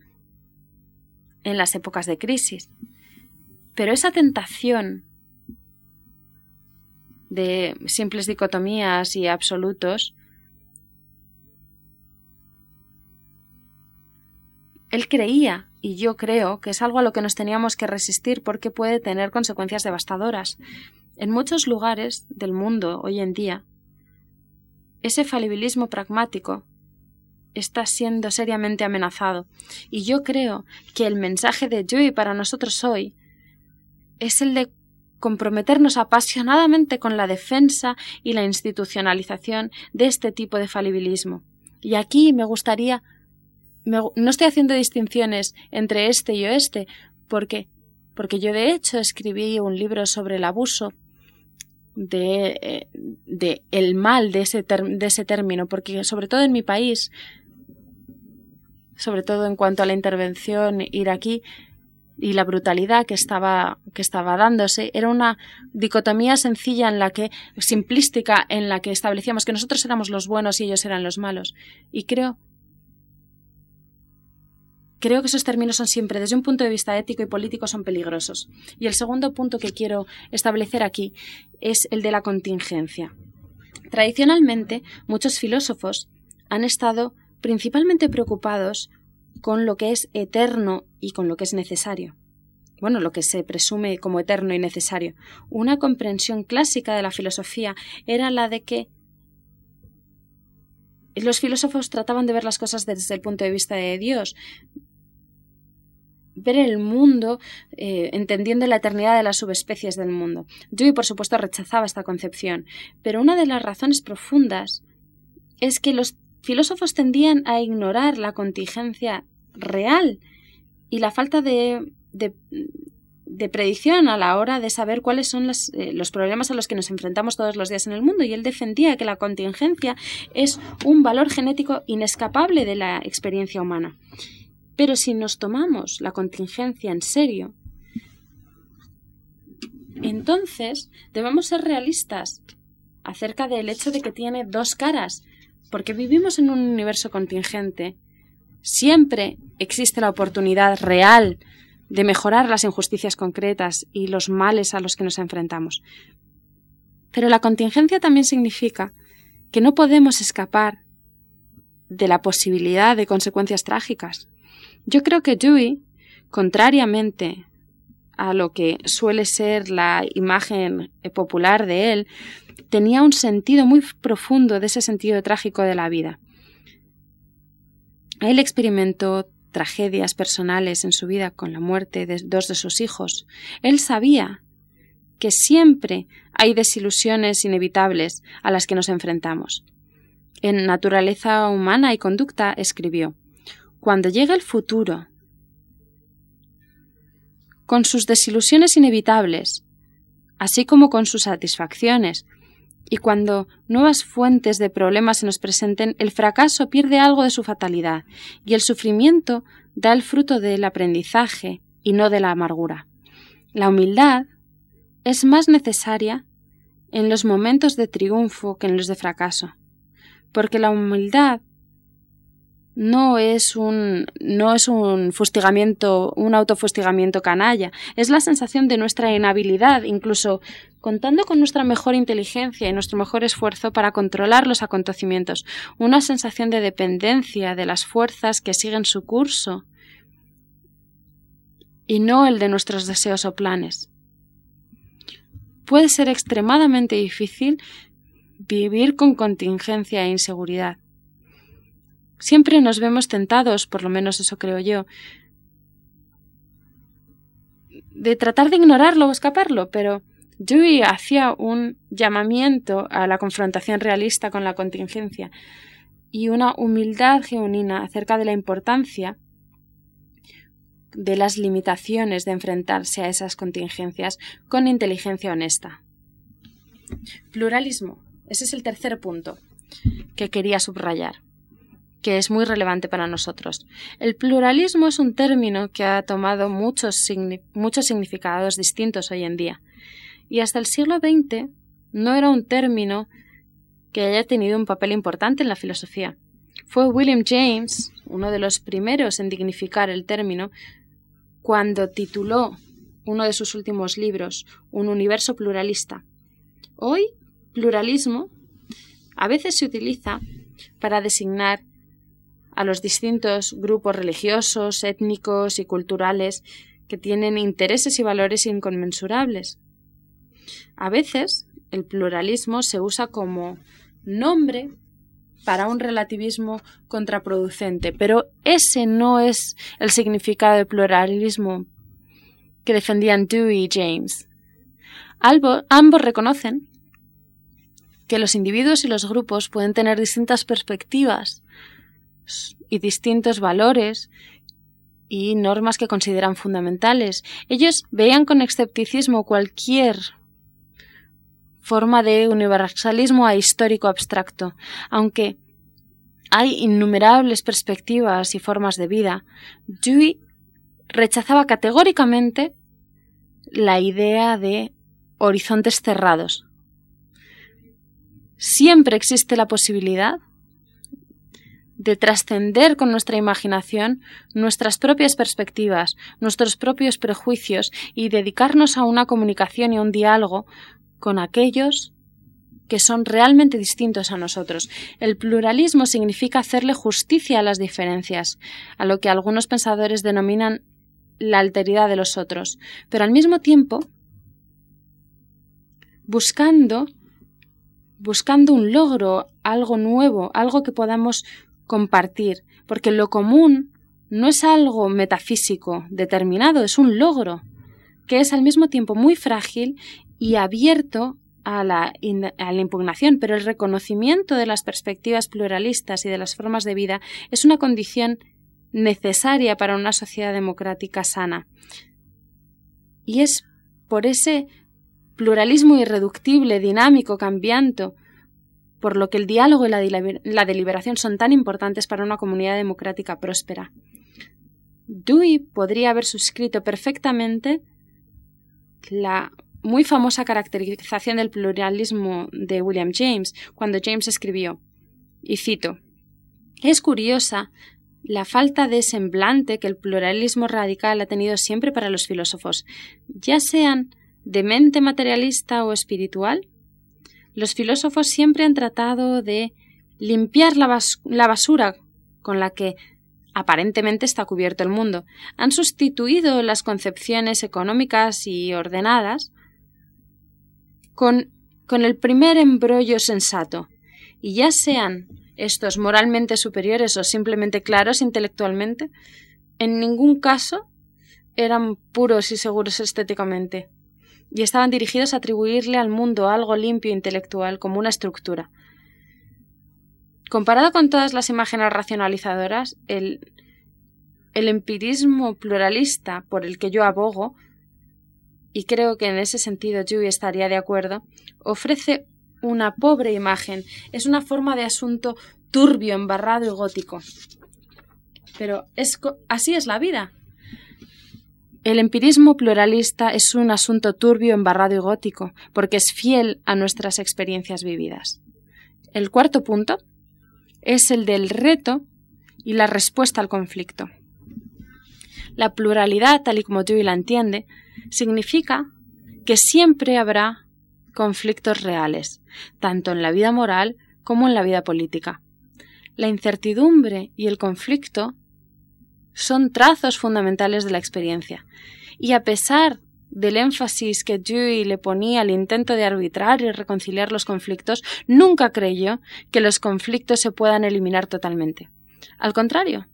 en las épocas de crisis. Pero esa tentación de simples dicotomías y absolutos él creía, y yo creo, que es algo a lo que nos teníamos que resistir porque puede tener consecuencias devastadoras. En muchos lugares del mundo hoy en día, ese falibilismo pragmático está siendo seriamente amenazado. Y yo creo que el mensaje de Dewey para nosotros hoy es el de comprometernos apasionadamente con la defensa y la institucionalización de este tipo de falibilismo. Y aquí me gustaría no estoy haciendo distinciones entre este y oeste, porque porque yo de hecho escribí un libro sobre el abuso de, eh, de el mal de ese, de ese término, porque sobre todo en mi país, sobre todo en cuanto a la intervención iraquí y la brutalidad que estaba, que estaba dándose, era una dicotomía sencilla en la que, simplística, en la que establecíamos que nosotros éramos los buenos y ellos eran los malos. Y creo Creo que esos términos son siempre, desde un punto de vista ético y político, son peligrosos. Y el segundo punto que quiero establecer aquí es el de la contingencia. Tradicionalmente, muchos filósofos han estado principalmente preocupados con lo que es eterno y con lo que es necesario. Bueno, lo que se presume como eterno y necesario. Una comprensión clásica de la filosofía era la de que los filósofos trataban de ver las cosas desde el punto de vista de Dios, ver el mundo eh, entendiendo la eternidad de las subespecies del mundo. Dewey, por supuesto, rechazaba esta concepción, pero una de las razones profundas es que los filósofos tendían a ignorar la contingencia real y la falta de, de, predicción a la hora de saber cuáles son eh, los problemas a los que nos enfrentamos todos los días en el mundo. Y él defendía que la contingencia es un valor genético inescapable de la experiencia humana. Pero si nos tomamos la contingencia en serio, entonces debemos ser realistas acerca del hecho de que tiene dos caras, porque vivimos en un universo contingente. Siempre existe la oportunidad real de mejorar las injusticias concretas y los males a los que nos enfrentamos. Pero la contingencia también significa que no podemos escapar de la posibilidad de consecuencias trágicas. Yo creo que Dewey, contrariamente a lo que suele ser la imagen popular de él, tenía un sentido muy profundo de ese sentido trágico de la vida. Él experimentó tragedias personales en su vida con la muerte de dos de sus hijos. Él sabía que siempre hay desilusiones inevitables a las que nos enfrentamos. En Naturaleza Humana y Conducta escribió cuando llega el futuro, con sus desilusiones inevitables, así como con sus satisfacciones, y cuando nuevas fuentes de problemas se nos presenten, el fracaso pierde algo de su fatalidad y el sufrimiento da el fruto del aprendizaje y no de la amargura. La humildad es más necesaria en los momentos de triunfo que en los de fracaso, porque la humildad no es un no es un fustigamiento, un autofustigamiento canalla, es la sensación de nuestra inhabilidad, incluso contando con nuestra mejor inteligencia y nuestro mejor esfuerzo para controlar los acontecimientos, una sensación de dependencia de las fuerzas que siguen su curso y no el de nuestros deseos o planes. Puede ser extremadamente difícil vivir con contingencia e inseguridad. Siempre nos vemos tentados, por lo menos eso creo yo, de tratar de ignorarlo o escaparlo, pero Dewey hacía un llamamiento a la confrontación realista con la contingencia y una humildad genuina acerca de la importancia de las limitaciones de enfrentarse a esas contingencias con inteligencia honesta. Pluralismo. Ese es el tercer punto que quería subrayar que es muy relevante para nosotros. El pluralismo es un término que ha tomado muchos, muchos significados distintos hoy en día. Y hasta el siglo XX no era un término que haya tenido un papel importante en la filosofía. Fue William James, uno de los primeros en dignificar el término, cuando tituló uno de sus últimos libros, Un universo pluralista. Hoy, pluralismo a veces se utiliza para designar a los distintos grupos religiosos, étnicos y culturales que tienen intereses y valores inconmensurables. A veces el pluralismo se usa como nombre para un relativismo contraproducente, pero ese no es el significado de pluralismo que defendían Dewey y James. ambos reconocen que los individuos y los grupos pueden tener distintas perspectivas y distintos valores y normas que consideran fundamentales. Ellos veían con escepticismo cualquier forma de universalismo histórico abstracto, aunque hay innumerables perspectivas y formas de vida, Dewey rechazaba categóricamente la idea de horizontes cerrados. Siempre existe la posibilidad de trascender con nuestra imaginación nuestras propias perspectivas, nuestros propios prejuicios y dedicarnos a una comunicación y un diálogo con aquellos que son realmente distintos a nosotros. El pluralismo significa hacerle justicia a las diferencias, a lo que algunos pensadores denominan la alteridad de los otros, pero al mismo tiempo buscando buscando un logro, algo nuevo, algo que podamos compartir, porque lo común no es algo metafísico determinado, es un logro, que es al mismo tiempo muy frágil y abierto a la, impugnación, pero el reconocimiento de las perspectivas pluralistas y de las formas de vida es una condición necesaria para una sociedad democrática sana. Y es por ese pluralismo irreductible, dinámico, cambiante, por lo que el diálogo y la, deliberación son tan importantes para una comunidad democrática próspera. Dewey podría haber suscrito perfectamente la muy famosa caracterización del pluralismo de William James cuando James escribió, y cito, Es curiosa la falta de semblante que el pluralismo radical ha tenido siempre para los filósofos, ya sean de mente materialista o espiritual, los filósofos siempre han tratado de limpiar la, basura con la que aparentemente está cubierto el mundo. Han sustituido las concepciones económicas y ordenadas con, con el primer embrollo sensato, y ya sean estos moralmente superiores o simplemente claros intelectualmente, en ningún caso eran puros y seguros estéticamente y estaban dirigidos a atribuirle al mundo algo limpio e intelectual como una estructura. Comparado con todas las imágenes racionalizadoras, el, el empirismo pluralista por el que yo abogo, y creo que en ese sentido Dewey estaría de acuerdo, ofrece una pobre imagen, es una forma de asunto turbio, embarrado y gótico. Pero es, así es la vida. El empirismo pluralista es un asunto turbio, embarrado y gótico, porque es fiel a nuestras experiencias vividas. El cuarto punto es el del reto y la respuesta al conflicto. La pluralidad, tal y como Dewey la entiende, significa que siempre habrá conflictos reales, tanto en la vida moral como en la vida política. La incertidumbre y el conflicto son trazos fundamentales de la experiencia, y a pesar del énfasis que Dewey le ponía al intento de arbitrar y reconciliar los conflictos, nunca creyó que los conflictos se puedan eliminar totalmente. Al contrario,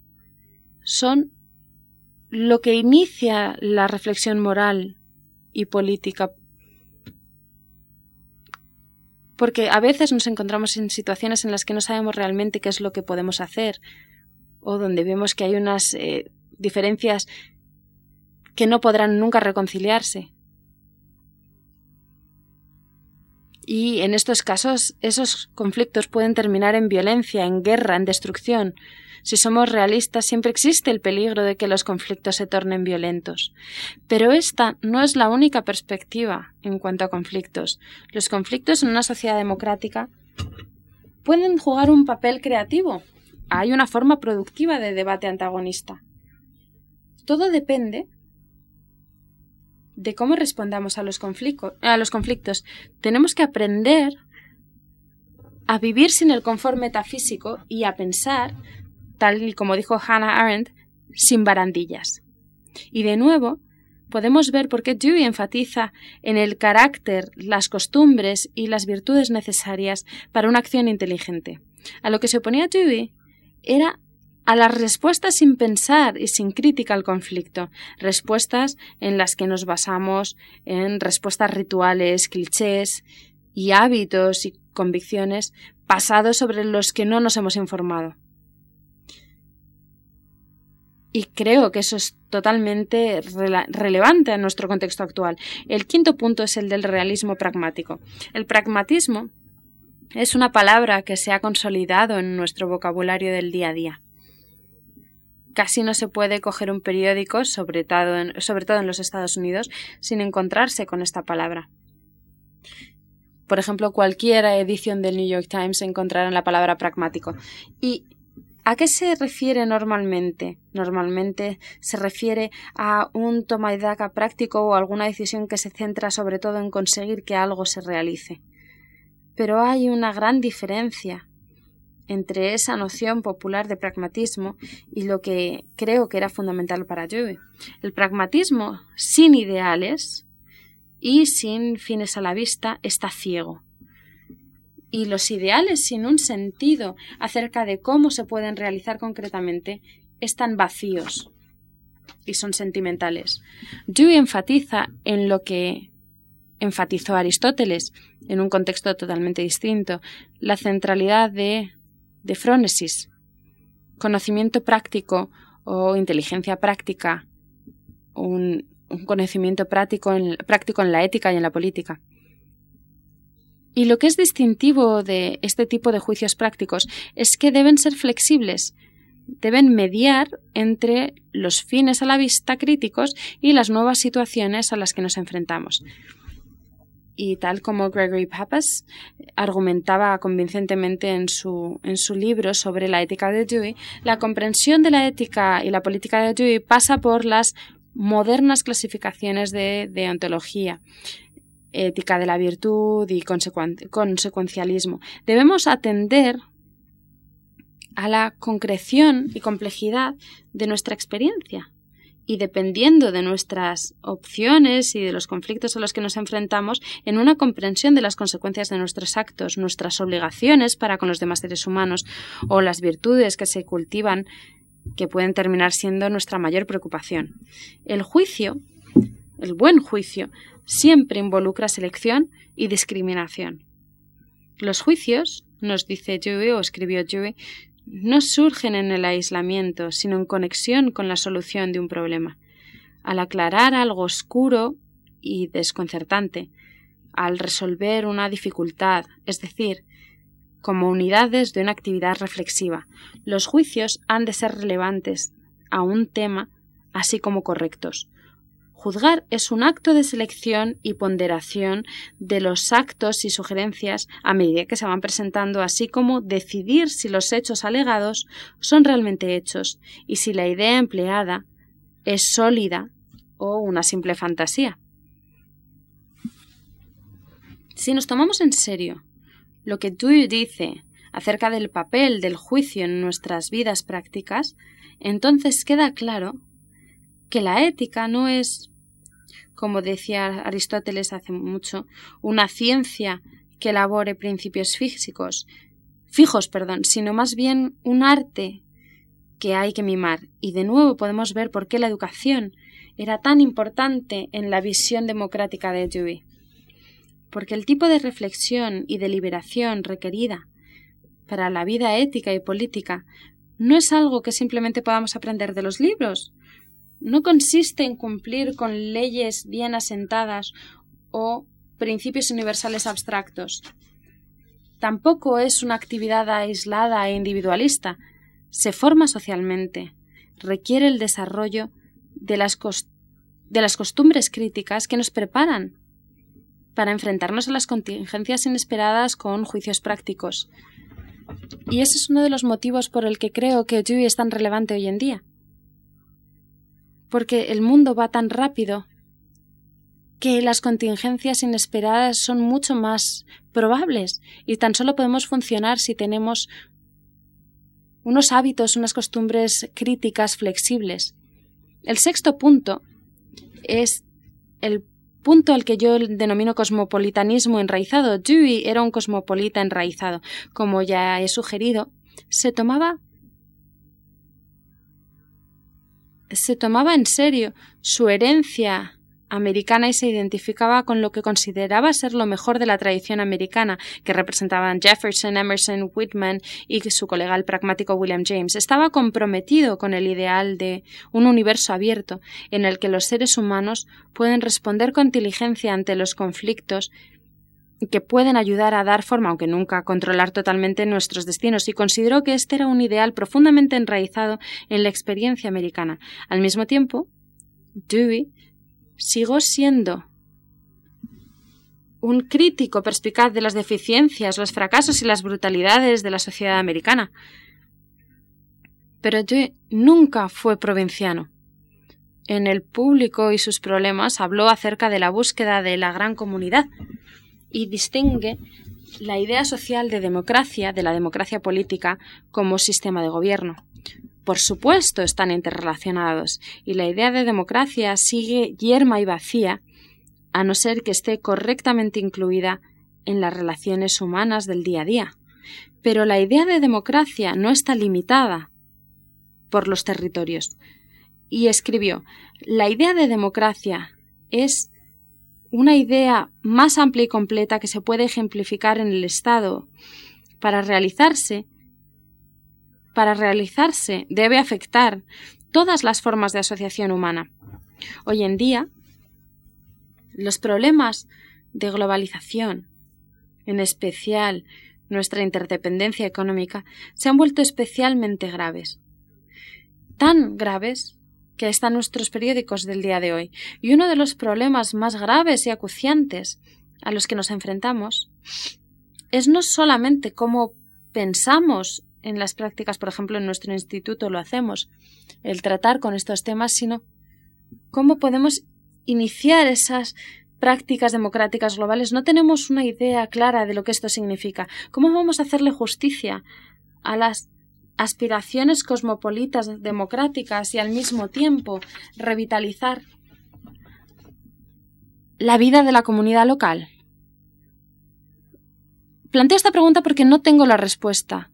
son lo que inicia la reflexión moral y política. Porque a veces nos encontramos en situaciones en las que no sabemos realmente qué es lo que podemos hacer o donde vemos que hay unas eh, diferencias que no podrán nunca reconciliarse. Y en estos casos, esos conflictos pueden terminar en violencia, en guerra, en destrucción. Si somos realistas, siempre existe el peligro de que los conflictos se tornen violentos. Pero esta no es la única perspectiva en cuanto a conflictos. Los conflictos en una sociedad democrática pueden jugar un papel creativo. Hay una forma productiva de debate antagonista. Todo depende de cómo respondamos a los, conflictos. Tenemos que aprender a vivir sin el confort metafísico y a pensar, tal y como dijo Hannah Arendt, sin barandillas. Y de nuevo, podemos ver por qué Dewey enfatiza en el carácter, las costumbres y las virtudes necesarias para una acción inteligente. A lo que se oponía Dewey era a las respuestas sin pensar y sin crítica al conflicto, respuestas en las que nos basamos en respuestas rituales, clichés y hábitos y convicciones basados sobre los que no nos hemos informado. Y creo que eso es totalmente relevante a nuestro contexto actual. El quinto punto es el del realismo pragmático. El pragmatismo es una palabra que se ha consolidado en nuestro vocabulario del día a día casi no se puede coger un periódico, sobre todo, en, los Estados Unidos, sin encontrarse con esta palabra. Por ejemplo, cualquier edición del New York Times encontrará la palabra pragmático. ¿Y a qué se refiere normalmente? Normalmente se refiere a un toma de daca práctico o alguna decisión que se centra sobre todo en conseguir que algo se realice. Pero hay una gran diferencia entre esa noción popular de pragmatismo y lo que creo que era fundamental para Dewey. El pragmatismo sin ideales y sin fines a la vista está ciego. Y los ideales sin un sentido acerca de cómo se pueden realizar concretamente están vacíos y son sentimentales. Dewey enfatiza en lo que enfatizó Aristóteles en un contexto totalmente distinto, la centralidad de de frónesis, conocimiento práctico o inteligencia práctica, un, conocimiento práctico práctico en la ética y en la política. Y lo que es distintivo de este tipo de juicios prácticos es que deben ser flexibles, deben mediar entre los fines a la vista críticos y las nuevas situaciones a las que nos enfrentamos y tal como Gregory Pappas argumentaba convincentemente en su, en su libro sobre la ética de Dewey, la comprensión de la ética y la política de Dewey pasa por las modernas clasificaciones de, de ontología ética de la virtud y consecuencialismo. Debemos atender a la concreción y complejidad de nuestra experiencia y dependiendo de nuestras opciones y de los conflictos a los que nos enfrentamos, en una comprensión de las consecuencias de nuestros actos, nuestras obligaciones para con los demás seres humanos o las virtudes que se cultivan que pueden terminar siendo nuestra mayor preocupación. El juicio, el buen juicio, siempre involucra selección y discriminación. Los juicios, nos dice Dewey o escribió Dewey, no surgen en el aislamiento, sino en conexión con la solución de un problema. Al aclarar algo oscuro y desconcertante, al resolver una dificultad, es decir, como unidades de una actividad reflexiva, los juicios han de ser relevantes a un tema así como correctos. Juzgar es un acto de selección y ponderación de los actos y sugerencias a medida que se van presentando, así como decidir si los hechos alegados son realmente hechos y si la idea empleada es sólida o una simple fantasía. Si nos tomamos en serio lo que Dewey dice acerca del papel del juicio en nuestras vidas prácticas, entonces queda claro que la ética no es, como decía Aristóteles hace mucho, una ciencia que elabore principios físicos, fijos, perdón, sino más bien un arte que hay que mimar. Y de nuevo podemos ver por qué la educación era tan importante en la visión democrática de Dewey. Porque el tipo de reflexión y deliberación requerida para la vida ética y política no es algo que simplemente podamos aprender de los libros, no consiste en cumplir con leyes bien asentadas o principios universales abstractos. Tampoco es una actividad aislada e individualista. Se forma socialmente. Requiere el desarrollo de las, costumbres críticas que nos preparan para enfrentarnos a las contingencias inesperadas con juicios prácticos. Y ese es uno de los motivos por el que creo que Dewey es tan relevante hoy en día porque el mundo va tan rápido que las contingencias inesperadas son mucho más probables y tan solo podemos funcionar si tenemos unos hábitos, unas costumbres críticas flexibles. El sexto punto es el punto al que yo denomino cosmopolitanismo enraizado. Dewey era un cosmopolita enraizado. Como ya he sugerido, se tomaba se tomaba en serio su herencia americana y se identificaba con lo que consideraba ser lo mejor de la tradición americana, que representaban Jefferson, Emerson, Whitman y su colega el pragmático William James. Estaba comprometido con el ideal de un universo abierto en el que los seres humanos pueden responder con inteligencia ante los conflictos que pueden ayudar a dar forma, aunque nunca controlar totalmente nuestros destinos, y consideró que este era un ideal profundamente enraizado en la experiencia americana. Al mismo tiempo, Dewey siguió siendo un crítico perspicaz de las deficiencias, los fracasos y las brutalidades de la sociedad americana. Pero Dewey nunca fue provinciano. En el público y sus problemas habló acerca de la búsqueda de la gran comunidad, y distingue la idea social de democracia de la democracia política como sistema de gobierno. Por supuesto están interrelacionados y la idea de democracia sigue yerma y vacía a no ser que esté correctamente incluida en las relaciones humanas del día a día. Pero la idea de democracia no está limitada por los territorios. Y escribió, la idea de democracia es una idea más amplia y completa que se puede ejemplificar en el Estado. Para realizarse, para realizarse debe afectar todas las formas de asociación humana. Hoy en día, los problemas de globalización, en especial nuestra interdependencia económica, se han vuelto especialmente graves. Tan graves que están nuestros periódicos del día de hoy. Y uno de los problemas más graves y acuciantes a los que nos enfrentamos es no solamente cómo pensamos en las prácticas, por ejemplo, en nuestro instituto lo hacemos, el tratar con estos temas, sino cómo podemos iniciar esas prácticas democráticas globales. No tenemos una idea clara de lo que esto significa. ¿Cómo vamos a hacerle justicia a las aspiraciones cosmopolitas democráticas y al mismo tiempo revitalizar la vida de la comunidad local? Planteo esta pregunta porque no tengo la respuesta,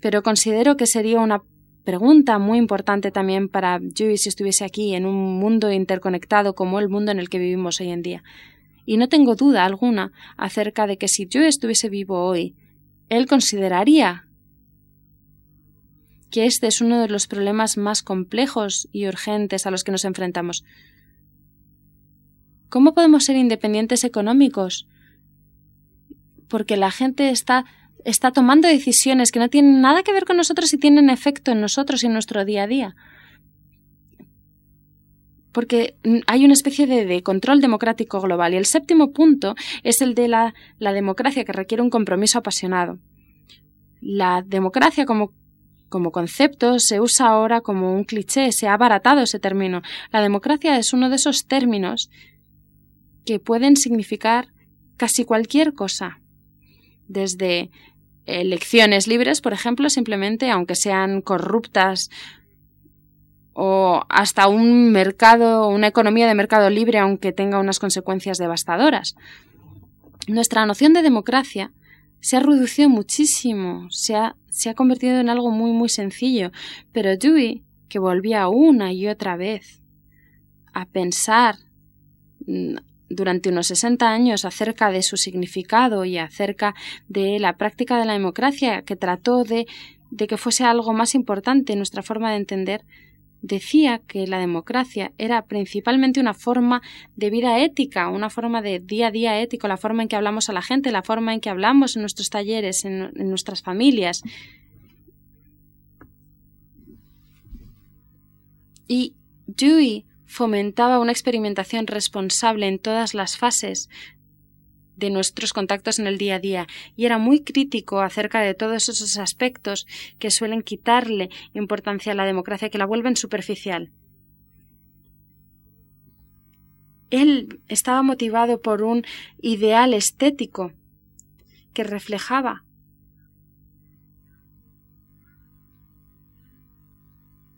pero considero que sería una pregunta muy importante también para Dewey si estuviese aquí en un mundo interconectado como el mundo en el que vivimos hoy en día. Y no tengo duda alguna acerca de que si yo estuviese vivo hoy, él consideraría que este es uno de los problemas más complejos y urgentes a los que nos enfrentamos. ¿Cómo podemos ser independientes económicos? Porque la gente está, está tomando decisiones que no tienen nada que ver con nosotros y tienen efecto en nosotros y en nuestro día a día. porque hay una especie de, control democrático global. Y el séptimo punto es el de la, la democracia, que requiere un compromiso apasionado. La democracia como como concepto se usa ahora como un cliché, se ha abaratado ese término. La democracia es uno de esos términos que pueden significar casi cualquier cosa, desde elecciones libres, por ejemplo, simplemente, aunque sean corruptas, o hasta un mercado, una economía de mercado libre, aunque tenga unas consecuencias devastadoras. Nuestra noción de democracia se ha reducido muchísimo, se ha, se ha convertido en algo muy muy sencillo, pero Dewey, que volvía una y otra vez a pensar mm, durante unos 60 años acerca de su significado y acerca de la práctica de la democracia, que trató de, de que fuese algo más importante en nuestra forma de entender, decía que la democracia era principalmente una forma de vida ética, una forma de día a día ético, la forma en que hablamos a la gente, la forma en que hablamos en nuestros talleres, en, nuestras familias. Y Dewey fomentaba una experimentación responsable en todas las fases de nuestros contactos en el día a día y era muy crítico acerca de todos esos aspectos que suelen quitarle importancia a la democracia, que la vuelven superficial. Él estaba motivado por un ideal estético que reflejaba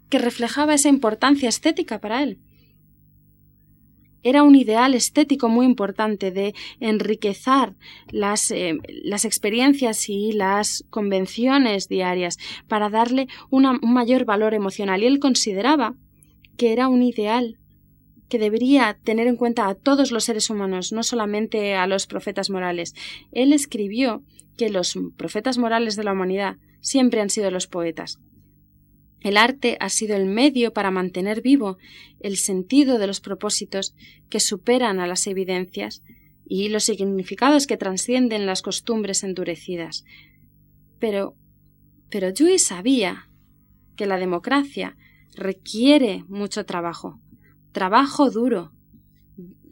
que reflejaba esa importancia estética para él era un ideal estético muy importante de enriquecer las, eh, las experiencias y las convenciones diarias para darle un mayor valor emocional. Y él consideraba que era un ideal que debería tener en cuenta a todos los seres humanos, no solamente a los profetas morales. Él escribió que los profetas morales de la humanidad siempre han sido los poetas. El arte ha sido el medio para mantener vivo el sentido de los propósitos que superan a las evidencias y los significados que trascienden las costumbres endurecidas. Pero, pero sabía que la democracia requiere mucho trabajo, trabajo duro,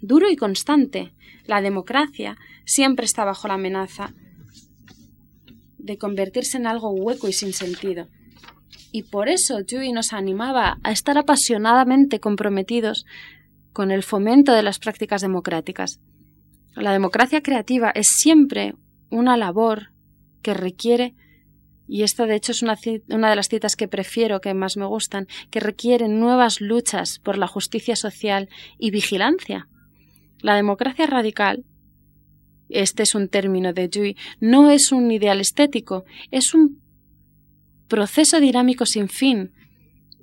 duro y constante. La democracia siempre está bajo la amenaza de convertirse en algo hueco y sin sentido. Y por eso Dewey nos animaba a estar apasionadamente comprometidos con el fomento de las prácticas democráticas. La democracia creativa es siempre una labor que requiere, y esta de hecho es una, una, de las citas que prefiero, que más me gustan, que requiere nuevas luchas por la justicia social y vigilancia. La democracia radical, este es un término de Dewey, no es un ideal estético, es un proceso dinámico sin fin.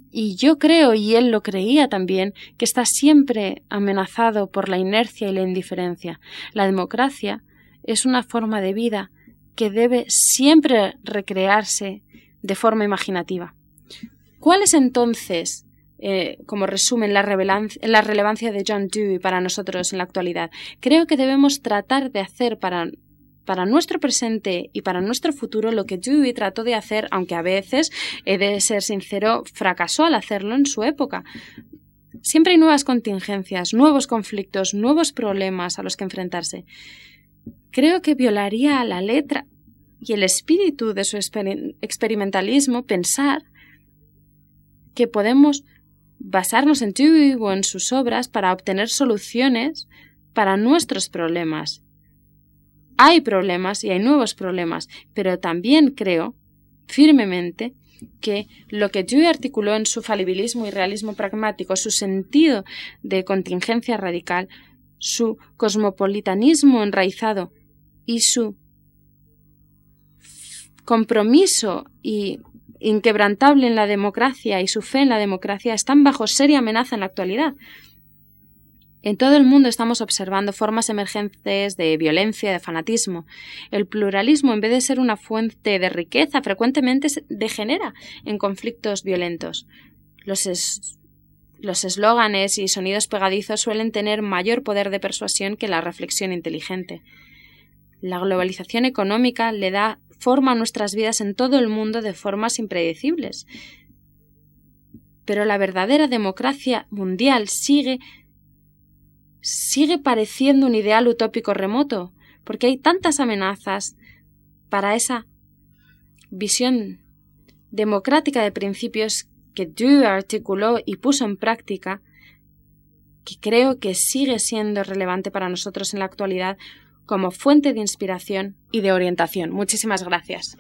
Y yo creo, y él lo creía también, que está siempre amenazado por la inercia y la indiferencia. La democracia es una forma de vida que debe siempre recrearse de forma imaginativa. ¿Cuál es entonces, eh, como resumen, la, la relevancia de John Dewey para nosotros en la actualidad? Creo que debemos tratar de hacer para para nuestro presente y para nuestro futuro lo que Dewey trató de hacer, aunque a veces, he de ser sincero, fracasó al hacerlo en su época. Siempre hay nuevas contingencias, nuevos conflictos, nuevos problemas a los que enfrentarse. Creo que violaría la letra y el espíritu de su experimentalismo pensar que podemos basarnos en Dewey o en sus obras para obtener soluciones para nuestros problemas hay problemas y hay nuevos problemas, pero también creo firmemente que lo que Dewey articuló en su falibilismo y realismo pragmático, su sentido de contingencia radical, su cosmopolitanismo enraizado y su compromiso y inquebrantable en la democracia y su fe en la democracia están bajo seria amenaza en la actualidad. En todo el mundo estamos observando formas emergentes de violencia, de fanatismo. El pluralismo, en vez de ser una fuente de riqueza, frecuentemente degenera en conflictos violentos. Los los eslóganes y sonidos pegadizos suelen tener mayor poder de persuasión que la reflexión inteligente. La globalización económica le da forma a nuestras vidas en todo el mundo de formas impredecibles. pero la verdadera democracia mundial sigue sigue pareciendo un ideal utópico remoto, porque hay tantas amenazas para esa visión democrática de principios que Dewey articuló y puso en práctica, que creo que sigue siendo relevante para nosotros en la actualidad como fuente de inspiración y de orientación. Muchísimas gracias.